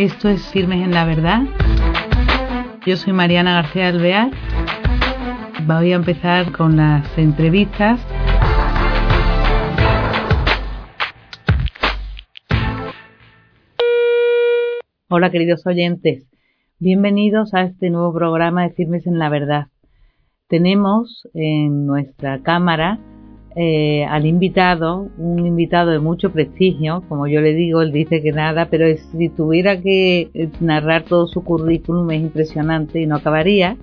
Esto es Firmes en la Verdad. Yo soy Mariana García Alvear. Voy a empezar con las entrevistas. Hola queridos oyentes, bienvenidos a este nuevo programa de Firmes en la Verdad. Tenemos en nuestra cámara eh, al invitado, un invitado de mucho prestigio, como yo le digo, él dice que nada, pero si tuviera que eh, narrar todo su currículum es impresionante y no acabaría.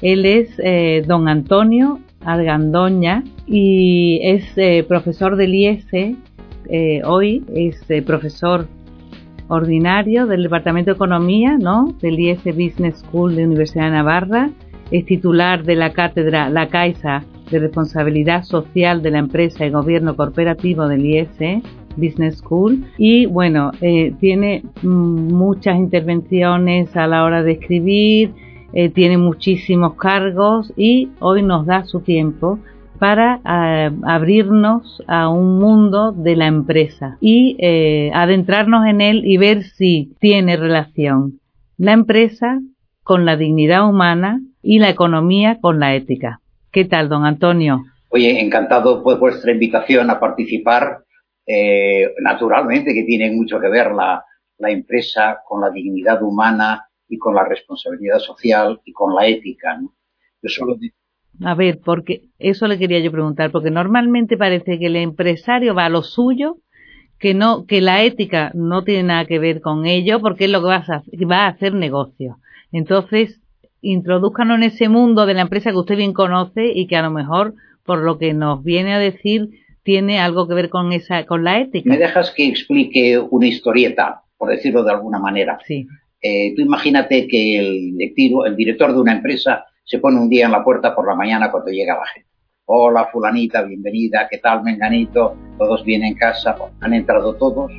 Él es eh, don Antonio Argandoña y es profesor del IES, hoy es profesor ordinario del Departamento de Economía, ¿no? Del IES Business School de Universidad de Navarra, es titular de la cátedra La Caixa de responsabilidad social de la empresa y gobierno corporativo del IES Business School y bueno, eh, tiene muchas intervenciones a la hora de escribir, eh, tiene muchísimos cargos y hoy nos da su tiempo para eh, abrirnos a un mundo de la empresa y adentrarnos en él y ver si tiene relación la empresa con la dignidad humana y la economía con la ética. ¿Qué tal, don Antonio? Oye, encantado por vuestra invitación a participar. Eh, naturalmente que tiene mucho que ver la, empresa con la dignidad humana y con la responsabilidad social y con la ética. Yo solo a ver, porque eso le quería yo preguntar, porque normalmente parece que el empresario va a lo suyo, que no, que la ética no tiene nada que ver con ello, porque es lo que va a, va a hacer negocio. Entonces, introduzcanos en ese mundo de la empresa que usted bien conoce y que a lo mejor, por lo que nos viene a decir, tiene algo que ver con esa, con la ética. ¿Me dejas que explique una historieta, por decirlo de alguna manera? Sí. Eh, tú imagínate que el, el director de una empresa se pone un día en la puerta por la mañana cuando llega la gente. Hola, fulanita, bienvenida, ¿qué tal, menganito? Todos vienen en casa, han entrado todos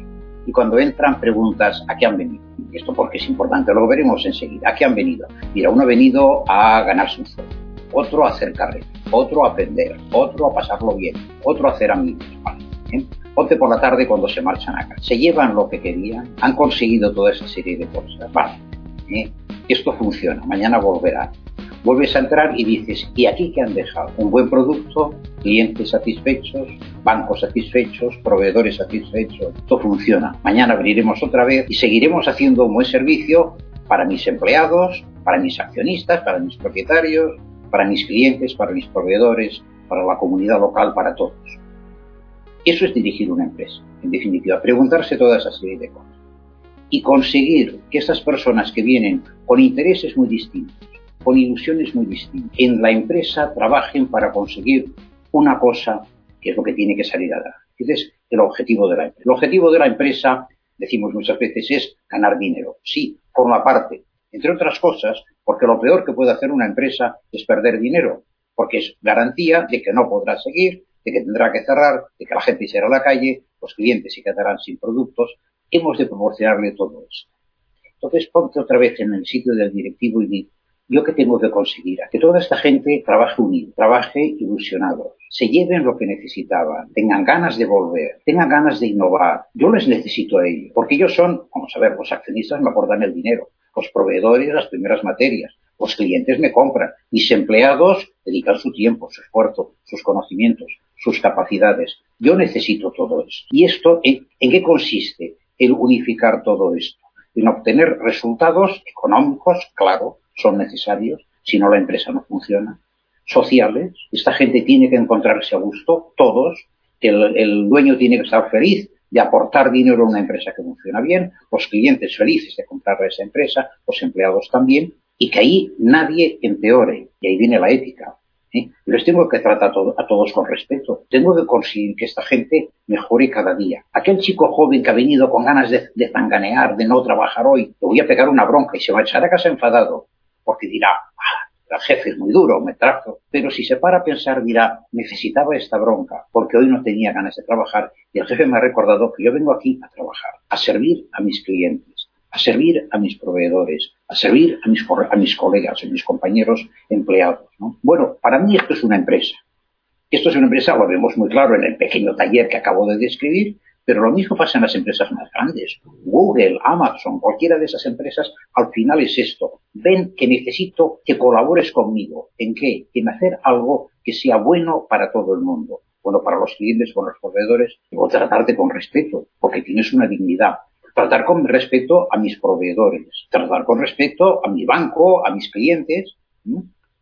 y cuando entran preguntas a qué han venido. Esto porque es importante, lo veremos enseguida. ¿A qué han venido? Mira, uno ha venido a ganarse un sueldo, otro a hacer carrera, otro a aprender, otro a pasarlo bien, otro a hacer amigos. ¿eh? Por la tarde cuando se marchan acá. Se llevan lo que querían, han conseguido toda esa serie de cosas. Vale, ¿eh? esto funciona, mañana volverá vuelves a entrar y dices, ¿y aquí qué han dejado? Un buen producto, clientes satisfechos, bancos satisfechos, proveedores satisfechos. Esto funciona. Mañana abriremos otra vez y seguiremos haciendo un buen servicio para mis empleados, para mis accionistas, para mis propietarios, para mis clientes, para mis proveedores, para la comunidad local, para todos. Eso es dirigir una empresa. En definitiva, preguntarse toda esa serie de cosas. Y conseguir que esas personas que vienen con intereses muy distintos, con ilusiones muy distintas. En la empresa trabajen para conseguir una cosa que es lo que tiene que salir a dar. Ese es el objetivo de la empresa. El objetivo de la empresa, decimos muchas veces, es ganar dinero. Sí, forma parte, entre otras cosas, porque lo peor que puede hacer una empresa es perder dinero, porque es garantía de que no podrá seguir, de que tendrá que cerrar, de que la gente se irá a la calle, los clientes se quedarán sin productos. Hemos de proporcionarle todo esto. Entonces ponte otra vez en el sitio del directivo y di, ¿Yo qué tengo que conseguir? A que toda esta gente trabaje unido, trabaje ilusionado, se lleven lo que necesitaban, tengan ganas de volver, tengan ganas de innovar. Yo les necesito a ellos, porque ellos son, vamos a ver, los accionistas me aportan el dinero, los proveedores las primeras materias, los clientes me compran, mis empleados dedican su tiempo, su esfuerzo, sus conocimientos, sus capacidades. Yo necesito todo eso. ¿Y esto en, qué consiste? El unificar todo esto, en obtener resultados económicos, claro, son necesarios, si no la empresa no funciona, sociales, esta gente tiene que encontrarse a gusto, todos, el, el dueño tiene que estar feliz de aportar dinero a una empresa que funciona bien, los clientes felices de comprar a esa empresa, los empleados también, y que ahí nadie empeore, y ahí viene la ética. ¿eh? Les tengo que tratar a, todos con respeto. Tengo que conseguir que esta gente mejore cada día. Aquel chico joven que ha venido con ganas de, de de no trabajar hoy, le voy a pegar una bronca y se va a echar a casa enfadado porque dirá, ah, el jefe es muy duro, me trazo. Pero si se para a pensar, dirá, necesitaba esta bronca, porque hoy no tenía ganas de trabajar, y el jefe me ha recordado que yo vengo aquí a trabajar, a servir a mis clientes, a servir a mis proveedores, a servir a mis, a mis colegas, a mis compañeros empleados. Bueno, para mí esto es una empresa. Esto es una empresa, lo vemos muy claro en el pequeño taller que acabo de describir, Pero lo mismo pasa en las empresas más grandes. Google, Amazon, cualquiera de esas empresas, al final es esto. Ven que necesito que colabores conmigo. ¿En qué? En hacer algo que sea bueno para todo el mundo. Bueno, para los clientes, con los proveedores, debo tratarte con respeto, porque tienes una dignidad. Tratar con respeto a mis proveedores, tratar con respeto a mi banco, a mis clientes.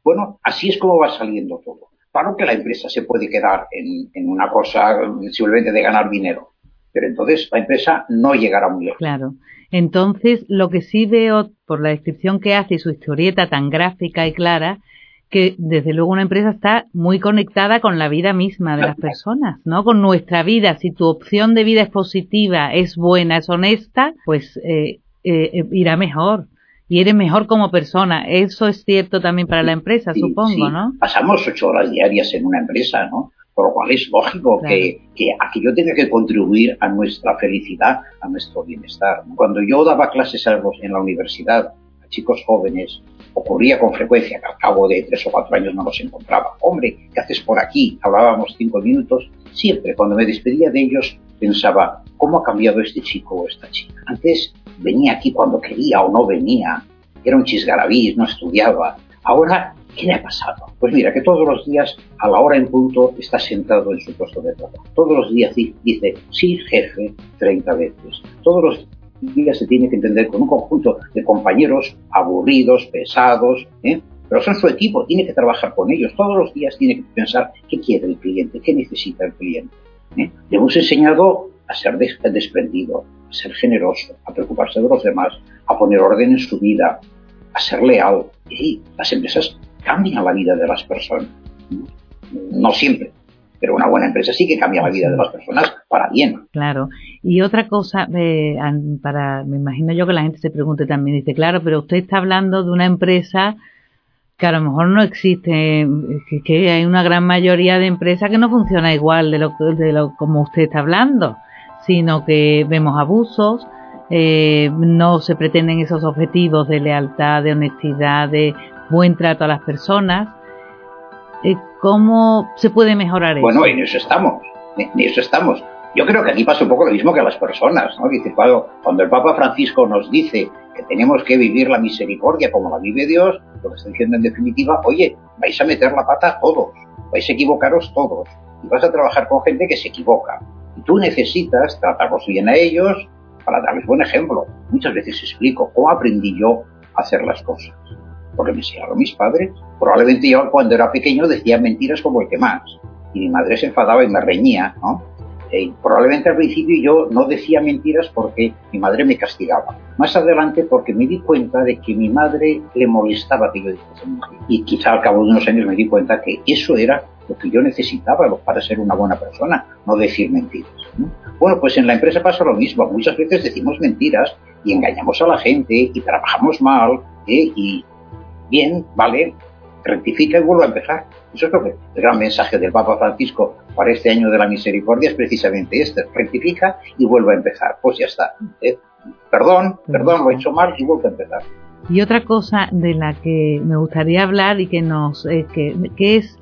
Bueno, así es como va saliendo todo. Claro que la empresa se puede quedar en, en una cosa simplemente de ganar dinero, pero entonces la empresa no llegará muy lejos. Claro. Entonces, lo que sí veo por la descripción que hace y su historieta tan gráfica y clara, que desde luego una empresa está muy conectada con la vida misma de las personas, ¿no? Con nuestra vida. Si tu opción de vida es positiva, es buena, es honesta, pues eh, eh, irá mejor y eres mejor como persona. Eso es cierto también para la empresa, supongo, ¿no? Pasamos ocho horas diarias en una empresa, ¿no? Por lo cual es lógico que, que aquello tenga que contribuir a nuestra felicidad, a nuestro bienestar. Cuando yo daba clases en la universidad a chicos jóvenes, ocurría con frecuencia que al cabo de tres o cuatro años no nos encontraba. Hombre, ¿qué haces por aquí? Hablábamos cinco minutos. Siempre cuando me despedía de ellos pensaba, ¿cómo ha cambiado este chico o esta chica? Antes venía aquí cuando quería o no venía. Era un chisgarabís, no estudiaba. Ahora ¿Qué le ha pasado? Pues mira, que todos los días, a la hora en punto, está sentado en su puesto de trabajo. Todos los días dice, sí, jefe, 30 veces. Todos los días se tiene que entender con un conjunto de compañeros aburridos, pesados, ¿eh? pero son su equipo, tiene que trabajar con ellos. Todos los días tiene que pensar qué quiere el cliente, qué necesita el cliente. ¿eh? Le hemos enseñado a ser desprendido, a ser generoso, a preocuparse de los demás, a poner orden en su vida, a ser leal. Y las empresas cambia la vida de las personas. No siempre, pero una buena empresa sí que cambia la vida de las personas para bien. Claro. Y otra cosa, eh, para, me imagino yo que la gente se pregunte también, dice, claro, pero usted está hablando de una empresa que a lo mejor no existe, que, hay una gran mayoría de empresas que no funciona igual de lo, de lo como usted está hablando, sino que vemos abusos, eh, no se pretenden esos objetivos de lealtad, de honestidad, de buen trato a las personas. Eh, ¿Cómo se puede mejorar eso? Bueno, en eso estamos, en eso estamos. Yo creo que aquí pasa un poco lo mismo que a las personas, ¿no? Dice, cuando, cuando el Papa Francisco nos dice que tenemos que vivir la misericordia como la vive Dios, lo que está diciendo en definitiva, oye, vais a meter la pata todos, vais a equivocaros todos, y vas a trabajar con gente que se equivoca. Y tú necesitas tratarlos bien a ellos para darles buen ejemplo. Muchas veces explico cómo aprendí yo a hacer las cosas porque me enseñaron mis padres. Probablemente yo cuando era pequeño decía mentiras como el que más. Y mi madre se enfadaba y me reñía, ¿no? Eh, probablemente al principio yo no decía mentiras porque mi madre me castigaba. Más adelante porque me di cuenta de que mi madre le molestaba que yo dijese mentiras. Y quizá al cabo de unos años me di cuenta que eso era lo que yo necesitaba para ser una buena persona, no decir mentiras. Bueno, pues en la empresa pasa lo mismo. Muchas veces decimos mentiras y engañamos a la gente y trabajamos mal ¿eh? y bien, vale, rectifica y vuelve a empezar. Eso es lo que el gran mensaje del Papa Francisco para este año de la misericordia es precisamente este, rectifica y vuelve a empezar. Pues ya está. ¿eh? Perdón, perdón, lo he hecho mal y vuelve a empezar. Y otra cosa de la que me gustaría hablar y que nos eh, que, es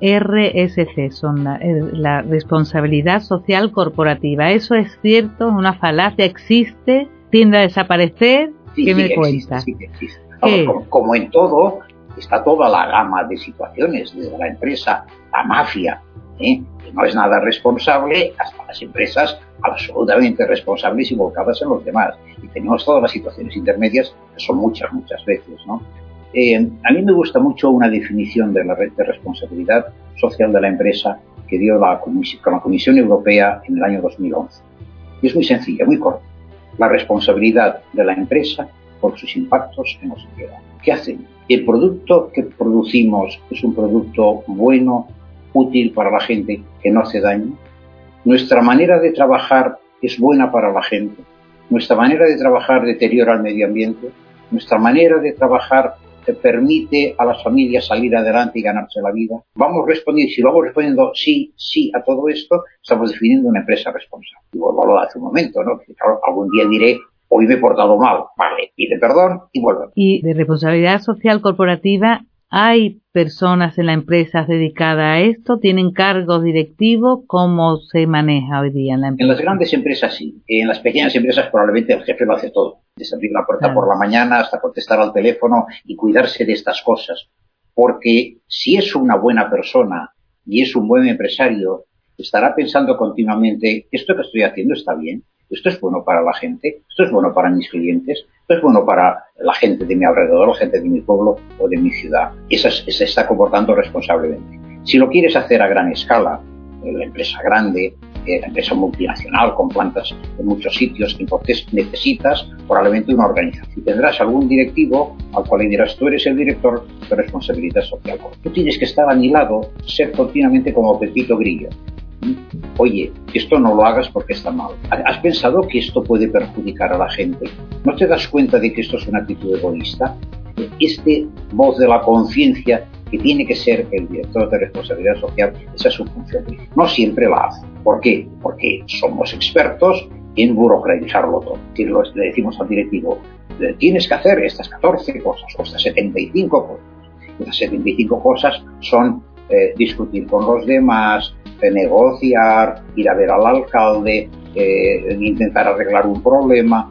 RSC, son eh, la, responsabilidad social corporativa. ¿Eso es cierto? ¿Es una falacia? ¿Existe? ¿Tiende a desaparecer? ¿Qué me cuenta? Sí, existe como, en todo, está toda la gama de situaciones, desde la empresa, la mafia, ¿eh? que no es nada responsable, hasta las empresas absolutamente responsables y volcadas en los demás. Y tenemos todas las situaciones intermedias, que son muchas, muchas veces. ¿no? Eh, a mí me gusta mucho una definición de la red de responsabilidad social de la empresa que dio la, la Comisión Europea en el año 2011. Y es muy sencilla, muy corta. La responsabilidad de la empresa por sus impactos en la sociedad. ¿Qué hacen? El producto que producimos es un producto bueno, útil para la gente, que no hace daño. Nuestra manera de trabajar es buena para la gente. Nuestra manera de trabajar deteriora el medio ambiente. Nuestra manera de trabajar permite a las familias salir adelante y ganarse la vida. Vamos respondiendo, si vamos respondiendo sí, sí a todo esto, estamos definiendo una empresa responsable. Y vuelvo a lo hace un momento, ¿no? Que algún día diré hoy me he portado mal, vale, pide perdón y vuelve. Y de responsabilidad social corporativa ¿Hay personas en la empresa dedicadas a esto? ¿Tienen cargos directivos? ¿Cómo se maneja hoy día en la empresa? En las grandes empresas sí. En las pequeñas empresas probablemente el jefe lo hace todo. Desde abrir la puerta por la mañana hasta contestar al teléfono y cuidarse de estas cosas. Porque si es una buena persona y es un buen empresario, estará pensando continuamente, esto que estoy haciendo está bien, esto es bueno para la gente, esto es bueno para mis clientes, esto es bueno para la gente de mi alrededor, la gente de mi pueblo o de mi ciudad. Y se está comportando responsablemente. Si lo quieres hacer a gran escala, la empresa grande, la empresa multinacional con plantas en muchos sitios, entonces necesitas probablemente una organización. Tendrás algún directivo al cual le dirás tú eres el director de responsabilidad social. Tú tienes que estar a mi lado, ser continuamente como Pepito Grillo oye, esto no lo hagas porque está mal. ¿Has pensado que esto puede perjudicar a la gente? ¿No te das cuenta de que esto es una actitud egoísta? Este voz de la conciencia que tiene que ser el director de responsabilidad social, esa es su función. No siempre la hace. ¿Por qué? Porque somos expertos en burocratizarlo todo. Si le decimos al directivo, tienes que hacer estas 14 cosas o estas 75 cosas. Estas 75 cosas son eh, discutir con los demás, negociar, ir a ver al alcalde, eh, intentar arreglar un problema.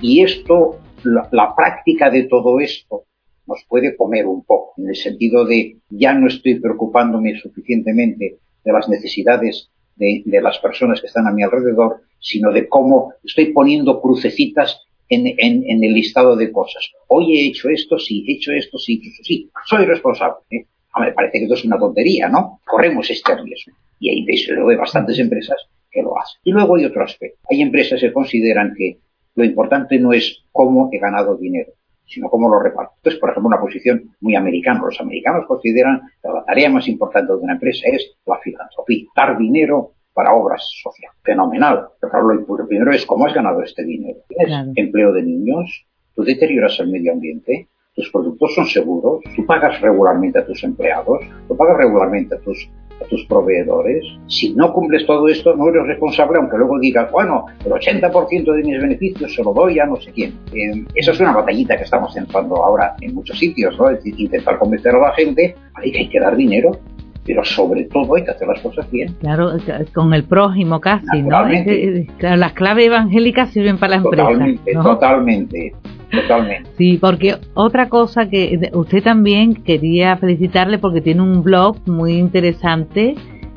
Y esto, la, práctica de todo esto nos puede comer un poco, en el sentido de ya no estoy preocupándome suficientemente de las necesidades de, las personas que están a mi alrededor, sino de cómo estoy poniendo crucecitas en, en, el listado de cosas. Hoy he hecho esto, sí, he hecho esto, sí, sí, soy responsable. ¿eh? Me parece que esto es una tontería, ¿no? Corremos este riesgo. Y hay, desde luego, hay bastantes empresas que lo hacen. Y luego hay otro aspecto. Hay empresas que consideran que lo importante no es cómo he ganado dinero, sino cómo lo reparto. Entonces, por ejemplo, una posición muy americana. Los americanos consideran que la tarea más importante de una empresa es la filantropía, dar dinero para obras sociales. Fenomenal. Pero claro, lo primero es cómo has ganado este dinero. ¿Tienes empleo de niños? ¿Tú deterioras el medio ambiente? Tus productos son seguros, tú pagas regularmente a tus empleados, tú pagas regularmente a tus, a tus proveedores. Si no cumples todo esto, no eres responsable, aunque luego digas, bueno, el 80% de mis beneficios se lo doy a no sé quién. Eh, esa es una batallita que estamos entrando ahora en muchos sitios, ¿no? Es decir, intentar convencer a la gente hay que hay que dar dinero, pero sobre todo hay que hacer las cosas bien. Claro, con el prójimo casi, ¿no? las claves evangélicas sirven para la empresa. Totalmente, totalmente. Totalmente. Sí, porque otra cosa que usted también quería felicitarle porque tiene un blog muy interesante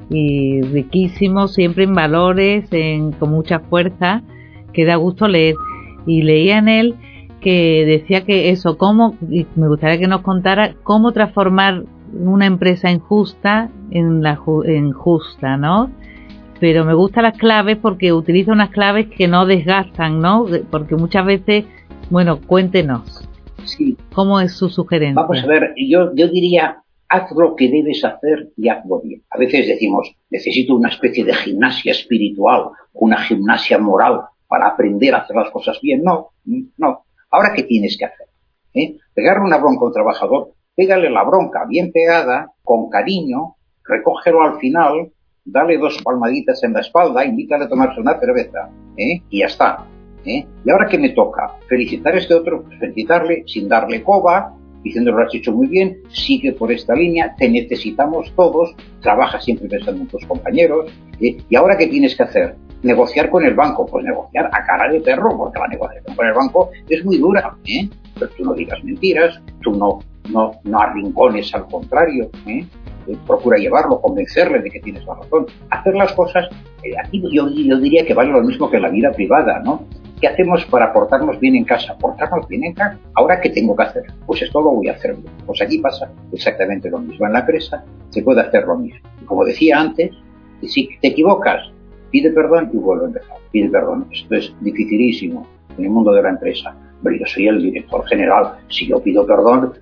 y riquísimo, siempre en valores, en, con mucha fuerza, que da gusto leer. Y leía en él que decía que eso, cómo, me gustaría que nos contara cómo transformar una empresa injusta en la en justa, ¿no? Pero me gustan las claves porque utiliza unas claves que no desgastan, ¿no? Porque muchas veces bueno, cuéntenos. Sí. ¿Cómo es su sugerencia? Vamos a ver, yo, yo diría, haz lo que debes hacer y hazlo bien. A veces decimos, necesito una especie de gimnasia espiritual, una gimnasia moral para aprender a hacer las cosas bien. No, no. Ahora, ¿qué tienes que hacer? ¿Eh? Pegarle una bronca a un trabajador, pégale la bronca bien pegada, con cariño, recógelo al final, dale dos palmaditas en la espalda, invítale a tomarse una cerveza, ¿eh? y ya está. ¿Eh? ¿Y ahora qué me toca? Felicitar a este otro, pues felicitarle sin darle coba, diciendo lo has hecho muy bien, sigue por esta línea, te necesitamos todos, trabaja siempre pensando en tus compañeros. ¿eh? ¿Y ahora qué tienes que hacer? Negociar con el banco, pues negociar a cara de perro, porque la negociación con el banco es muy dura, ¿eh? pero tú no digas mentiras, tú no, no, no arrincones al contrario, ¿eh? Procura llevarlo, convencerle de que tienes la razón. Hacer las cosas, aquí yo, yo, diría que vale lo mismo que la vida privada, ¿no? ¿Qué hacemos para portarnos bien en casa? ¿Portarnos bien en casa? ¿Ahora qué tengo que hacer? Pues esto lo voy a hacer. Pues aquí pasa exactamente lo mismo. En la empresa se puede hacer lo mismo. como decía antes, si te equivocas, pide perdón y vuelve a empezar. Pide perdón. Esto es dificilísimo en el mundo de la empresa. Pero yo soy el director general. Si yo pido perdón,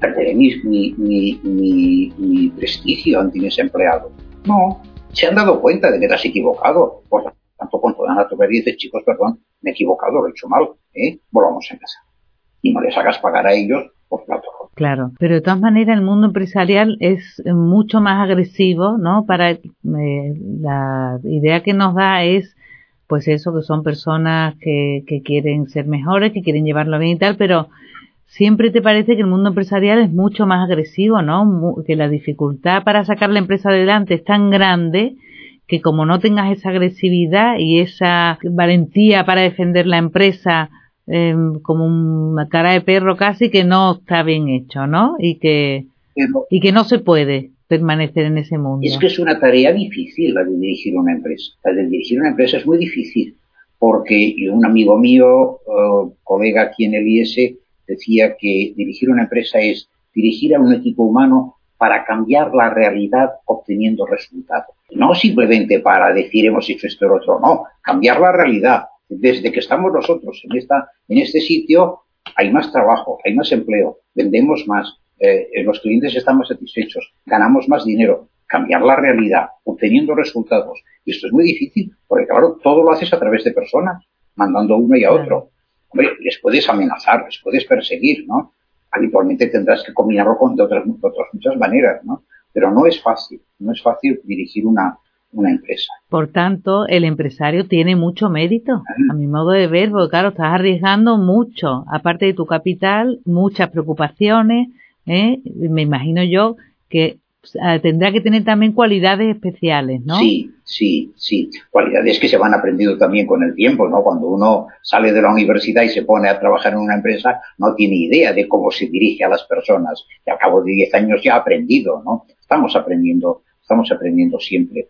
perderé mi, mi, mi, prestigio ante mis empleados. No, se han dado cuenta de que te has equivocado. Por tanto, cuando dan a tocar y dices, chicos, perdón, me he equivocado, lo he hecho mal, ¿eh? Volvamos a empezar. Y no les hagas pagar a ellos por plato. Claro, pero de todas maneras el mundo empresarial es mucho más agresivo, ¿no? Para eh, la idea que nos da es pues eso, que son personas que, que quieren ser mejores, que quieren llevarlo bien y tal, pero siempre te parece que el mundo empresarial es mucho más agresivo, ¿no? Que la dificultad para sacar la empresa adelante es tan grande que como no tengas esa agresividad y esa valentía para defender la empresa em, como una cara de perro casi que no está bien hecho, ¿no? Y que, y que no se puede permanecer en ese mundo. Es que es una tarea difícil la de dirigir una empresa. La de dirigir una empresa es muy difícil porque un amigo mío, eh, colega aquí en el IS, decía que dirigir una empresa es dirigir a un equipo humano para cambiar la realidad obteniendo resultados. No simplemente para decir hemos hecho esto o otro, no, cambiar la realidad. Desde que estamos nosotros en, esta, en este sitio hay más trabajo, hay más empleo, vendemos más, eh, los clientes están más satisfechos, ganamos más dinero, cambiar la realidad, obteniendo resultados. Y esto es muy difícil, porque claro, todo lo haces a través de personas, mandando a uno y a otro. Hombre, les puedes amenazar, les puedes perseguir, ¿no? Habitualmente tendrás que combinarlo con de otras, otras muchas maneras, ¿no? Pero no es fácil, no es fácil dirigir una, una empresa. Por tanto, el empresario tiene mucho mérito, a mi modo de ver, porque claro, estás arriesgando mucho, aparte de tu capital, muchas preocupaciones, ¿eh? me imagino yo que tendrá que tener también cualidades especiales, ¿no? Sí, sí, sí. Cualidades que se van aprendiendo también con el tiempo, ¿no? Cuando uno sale de la universidad y se pone a trabajar en una empresa, no tiene idea de cómo se dirige a las personas. Y al cabo de 10 años ya ha aprendido, ¿no? Estamos aprendiendo, estamos aprendiendo siempre.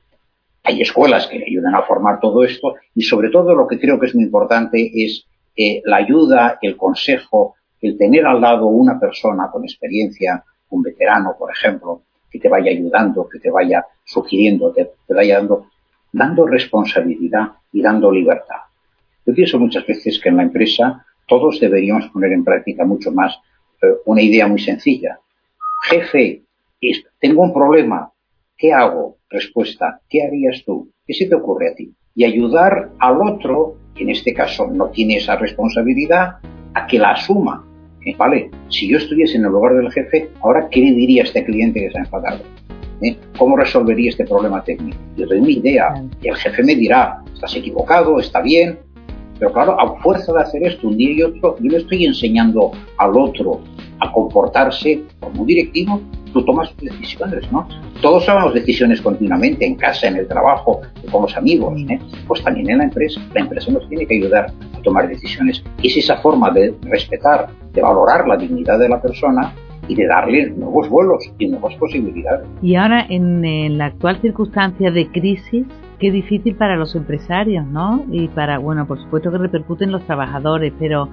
Hay escuelas que ayudan a formar todo esto y sobre todo lo que creo que es muy importante es eh, la ayuda, el consejo, el tener al lado una persona con experiencia, un veterano, por ejemplo, que te vaya ayudando, que te vaya sugiriendo, te, te vaya dando, dando responsabilidad y dando libertad. Yo pienso muchas veces que en la empresa todos deberíamos poner en práctica mucho más eh, una idea muy sencilla. Jefe, tengo un problema, ¿qué hago? Respuesta, ¿qué harías tú? ¿Qué se te ocurre a ti? Y ayudar al otro, que en este caso no tiene esa responsabilidad, a que la asuma eh, vale, si yo estuviese en el lugar del jefe, ahora, ¿qué le diría a este cliente que se ha enfadado? ¿Eh? ¿Cómo resolvería este problema técnico? Yo doy mi idea y el jefe me dirá, estás equivocado, está bien, pero claro, a fuerza de hacer esto un día y otro, yo le estoy enseñando al otro a comportarse como un directivo, tú tomas decisiones, ¿no? Todos tomamos decisiones continuamente, en casa, en el trabajo, con los amigos, ¿eh? pues también en la empresa. La empresa nos tiene que ayudar a tomar decisiones. Y es esa forma de respetar, de valorar la dignidad de la persona y de darle nuevos vuelos y nuevas posibilidades. Y ahora, en, la actual circunstancia de crisis, qué difícil para los empresarios, ¿no? Y para, bueno, por supuesto que repercuten los trabajadores, pero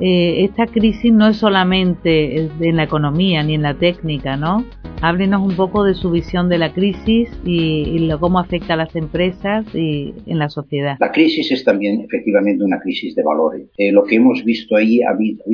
eh, esta crisis no es solamente en la economía ni en la técnica, ¿no? Háblenos un poco de su visión de la crisis y, cómo afecta a las empresas y en la sociedad. La crisis es también efectivamente una crisis de valores. Eh, lo que hemos visto ahí ha habido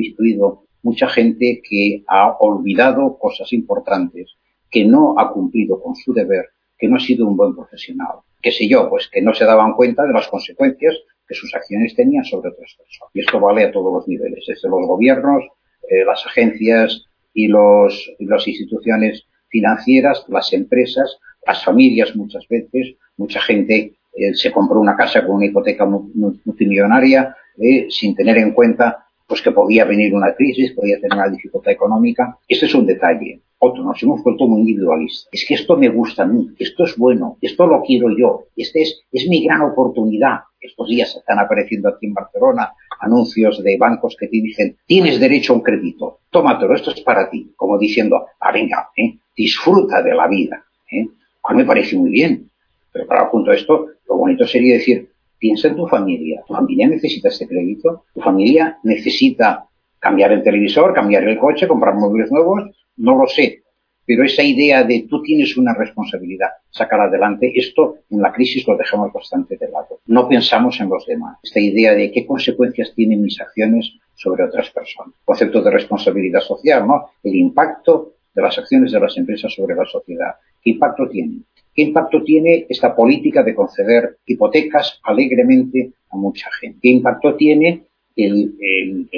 mucha gente que ha olvidado cosas importantes, que no ha cumplido con su deber, que no ha sido un buen profesional. Qué sé yo, pues que no se daban cuenta de las consecuencias que sus acciones tenían sobre otras personas. Y esto vale a todos los niveles, desde los gobiernos, eh, las agencias y, los, las instituciones financieras, las empresas, las familias muchas veces. Mucha gente eh, se compró una casa con una hipoteca multimillonaria eh, sin tener en cuenta pues que podía venir una crisis, podía tener una dificultad económica. Este es un detalle. Otro, nos hemos vuelto muy individualistas. Es que esto me gusta a mí, esto es bueno, esto lo quiero yo, este es, es mi gran oportunidad. Estos días están apareciendo aquí en Barcelona anuncios de bancos que te dicen, tienes derecho a un crédito, tómatelo, esto es para ti. Como diciendo, ah, venga, ¿eh? disfruta de la vida. ¿eh? Cual me parece muy bien. Pero para junto a esto, lo bonito sería decir, piensa en tu familia. Tu familia necesita este crédito. Tu familia necesita cambiar el televisor, cambiar el coche, comprar móviles nuevos, no lo sé. Pero esa idea de tú tienes una responsabilidad, sacar adelante, esto en la crisis lo dejamos bastante de lado. No pensamos en los demás. Esta idea de qué consecuencias tienen mis acciones sobre otras personas. Concepto de responsabilidad social, ¿no? El impacto de las acciones de las empresas sobre la sociedad. ¿Qué impacto tiene? ¿Qué impacto tiene esta política de conceder hipotecas alegremente a mucha gente? ¿Qué impacto tiene el,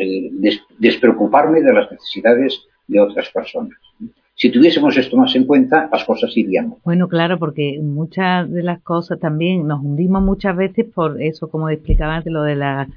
despreocuparme de las necesidades de otras personas? Si tuviésemos esto más en cuenta, las cosas irían. Bueno, claro, porque muchas de las cosas también nos hundimos muchas veces por eso, como explicaba antes, lo de la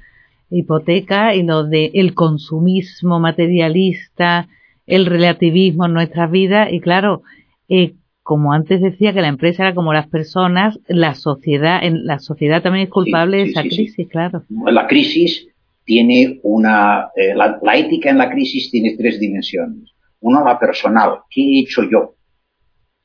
hipoteca y lo de el consumismo materialista, el relativismo en nuestras vidas y claro, eh, como antes decía que la empresa era como las personas, la sociedad, en la sociedad también es culpable de esa crisis, claro. La crisis tiene una, eh, la, ética en la crisis tiene tres dimensiones. Una, la personal, ¿qué he hecho yo?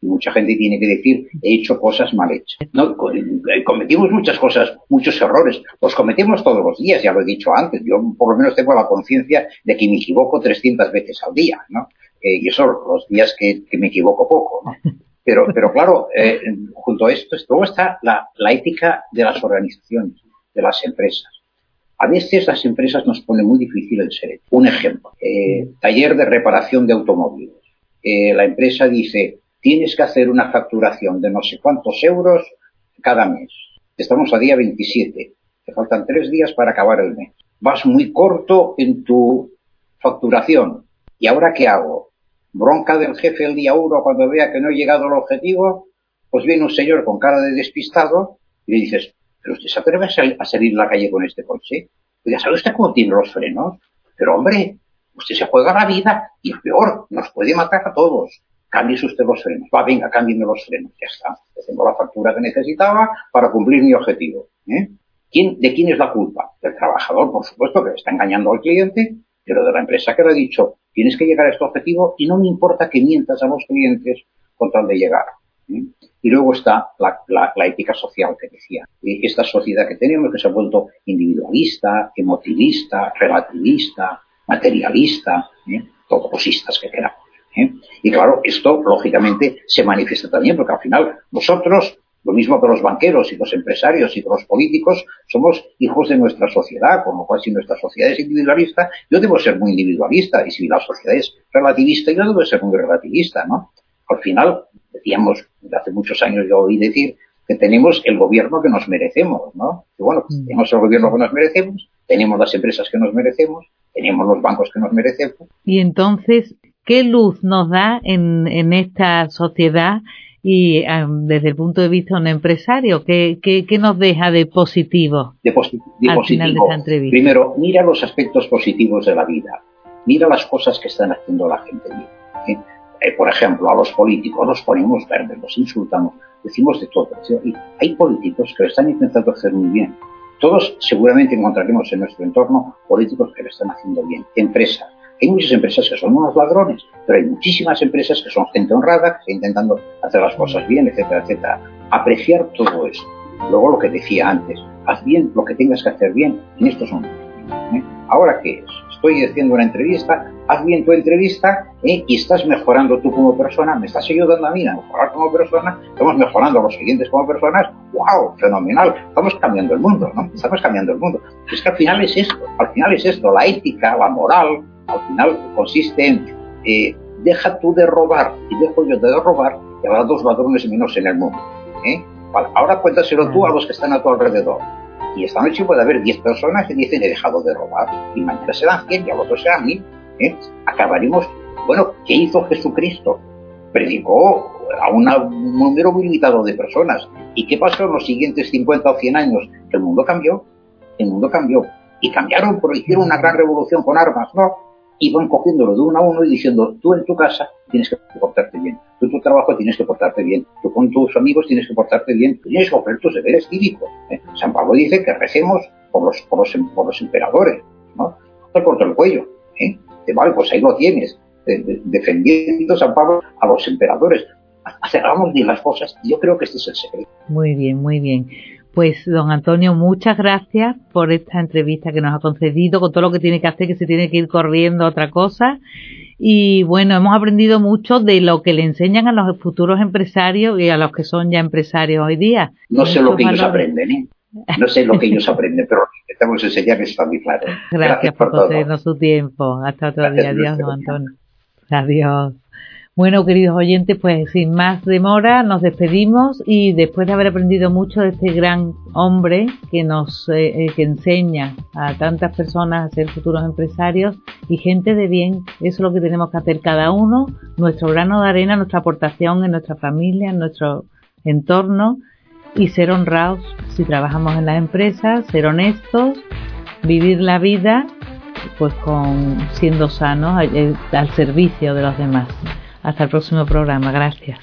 mucha gente tiene que decir, he hecho cosas mal hechas. No, eh, cometimos muchas cosas, muchos errores. Los cometemos todos los días, ya lo he dicho antes. Yo por lo menos tengo la conciencia de que me equivoco 300 veces al día, ¿no? Eh, y eso los días que, me equivoco poco, ¿no? Pero, pero claro, eh, junto a esto, luego está la, ética de las organizaciones, de las empresas. A veces las empresas nos ponen muy difícil el ser. Un ejemplo, eh, taller de reparación de automóviles. Eh, la empresa dice, tienes que hacer una facturación de no sé cuántos euros cada mes. Estamos a día 27. Te faltan tres días para acabar el mes. Vas muy corto en tu facturación. ¿Y ahora qué hago? Bronca del jefe el día uno cuando vea que no he llegado al objetivo. Pues viene un señor con cara de despistado y le dices, ¿pero usted se atreve a salir a la calle con este coche? Ya sabe usted cómo tiene los frenos. Pero hombre, usted se juega la vida y peor, nos puede matar a todos cámbiese usted los frenos. Va, venga, cámbiame los frenos. Ya está. Tengo la factura que necesitaba para cumplir mi objetivo. ¿eh? ¿Quién, ¿De quién es la culpa? Del trabajador, por supuesto, que está engañando al cliente, pero de la empresa que le ha dicho, tienes que llegar a este objetivo y no me importa que mientas a los clientes con tal de llegar. ¿eh? Y luego está la, ética social que decía. Esta sociedad que tenemos que se ha vuelto individualista, emotivista, relativista, materialista, ¿eh? todos que queramos. ¿eh? Y claro, esto lógicamente se manifiesta también, porque al final nosotros, lo mismo que los banqueros y los empresarios y los políticos, somos hijos de nuestra sociedad, con lo cual si nuestra sociedad es individualista, yo debo ser muy individualista, y si la sociedad es relativista, yo debo ser muy relativista, ¿no? Al final, decíamos, hace muchos años yo oí decir que tenemos el gobierno que nos merecemos, ¿no? Y bueno, mm. tenemos el gobierno que nos merecemos, tenemos las empresas que nos merecemos, tenemos los bancos que nos merecemos. Y entonces, ¿Qué luz nos da en, en esta sociedad y desde el punto de vista de un empresario? ¿Qué, qué, qué nos deja de positivo, de, al final de esta entrevista? Primero, mira los aspectos positivos de la vida. Mira las cosas que están haciendo la gente bien. ¿eh? Eh, por ejemplo, a los políticos los ponemos verdes, los insultamos, decimos de todo. Y hay políticos que lo están intentando hacer muy bien. Todos seguramente encontraremos en nuestro entorno políticos que lo están haciendo bien. Empresas hay muchas empresas que son unos ladrones, pero hay muchísimas empresas que son gente honrada, que está intentando hacer las cosas bien, etcétera, etcétera. Apreciar todo eso. Luego lo que decía antes, haz bien lo que tengas que hacer bien en estos momentos. ¿eh? Ahora qué es? Estoy haciendo una entrevista, haz bien tu entrevista ¿eh? y estás mejorando tú como persona, me estás ayudando a mí a mejorar como persona, estamos mejorando a los siguientes como personas, wow, fenomenal, estamos cambiando el mundo, ¿no? Estamos cambiando el mundo. Es que al final es esto, al final es esto, la ética, la moral, al final consiste en eh, deja tú de robar y dejo yo de robar y habrá dos ladrones menos en el mundo. ¿eh? ahora cuéntaselo tú a los que están a tu alrededor. Y esta noche puede haber 10 personas que dicen he dejado de robar y mañana serán 100 y al otro serán 1000. ¿eh? Acabaremos, bueno, ¿qué hizo Jesucristo? Predicó a un número muy limitado de personas. ¿Y qué pasó en los siguientes 50 o 100 años? El mundo cambió. El mundo cambió. Y cambiaron, pero hicieron una gran revolución con armas, ¿no? Y van cogiéndolo de uno a uno y diciendo, tú en tu casa tienes que portarte bien, tú en tu trabajo tienes que portarte bien, tú con tus amigos tienes que portarte bien, tú tienes que hacer tus deberes cívicos. ¿eh? San Pablo dice que recemos por los, por los, por los emperadores, ¿no? Te corto el cuello, ¿eh? vale, pues ahí lo tienes, defendiendo San Pablo a los emperadores. Hagamos bien las cosas. Yo creo que este es el secreto. Muy bien, muy bien. Pues, don Antonio, muchas gracias por esta entrevista que nos ha concedido, con todo lo que tiene que hacer, que se tiene que ir corriendo a otra cosa. Y bueno, hemos aprendido mucho de lo que le enseñan a los futuros empresarios y a los que son ya empresarios hoy día. No sé lo que ellos aprenden, ¿eh? No sé lo que ellos aprenden, pero estamos enseñar está muy claro. Gracias, por, concedernos su tiempo. Hasta otro día. Adiós, don Antonio. Adiós. Bueno, queridos oyentes, pues sin más demora nos despedimos y después de haber aprendido mucho de este gran hombre que nos eh, eh, que enseña a tantas personas a ser futuros empresarios y gente de bien, eso es lo que tenemos que hacer cada uno, nuestro grano de arena, nuestra aportación en nuestra familia, en nuestro entorno y ser honrados si trabajamos en las empresas, ser honestos vivir la vida pues con siendo sanos al servicio de los demás. Hasta el próximo programa. Gracias.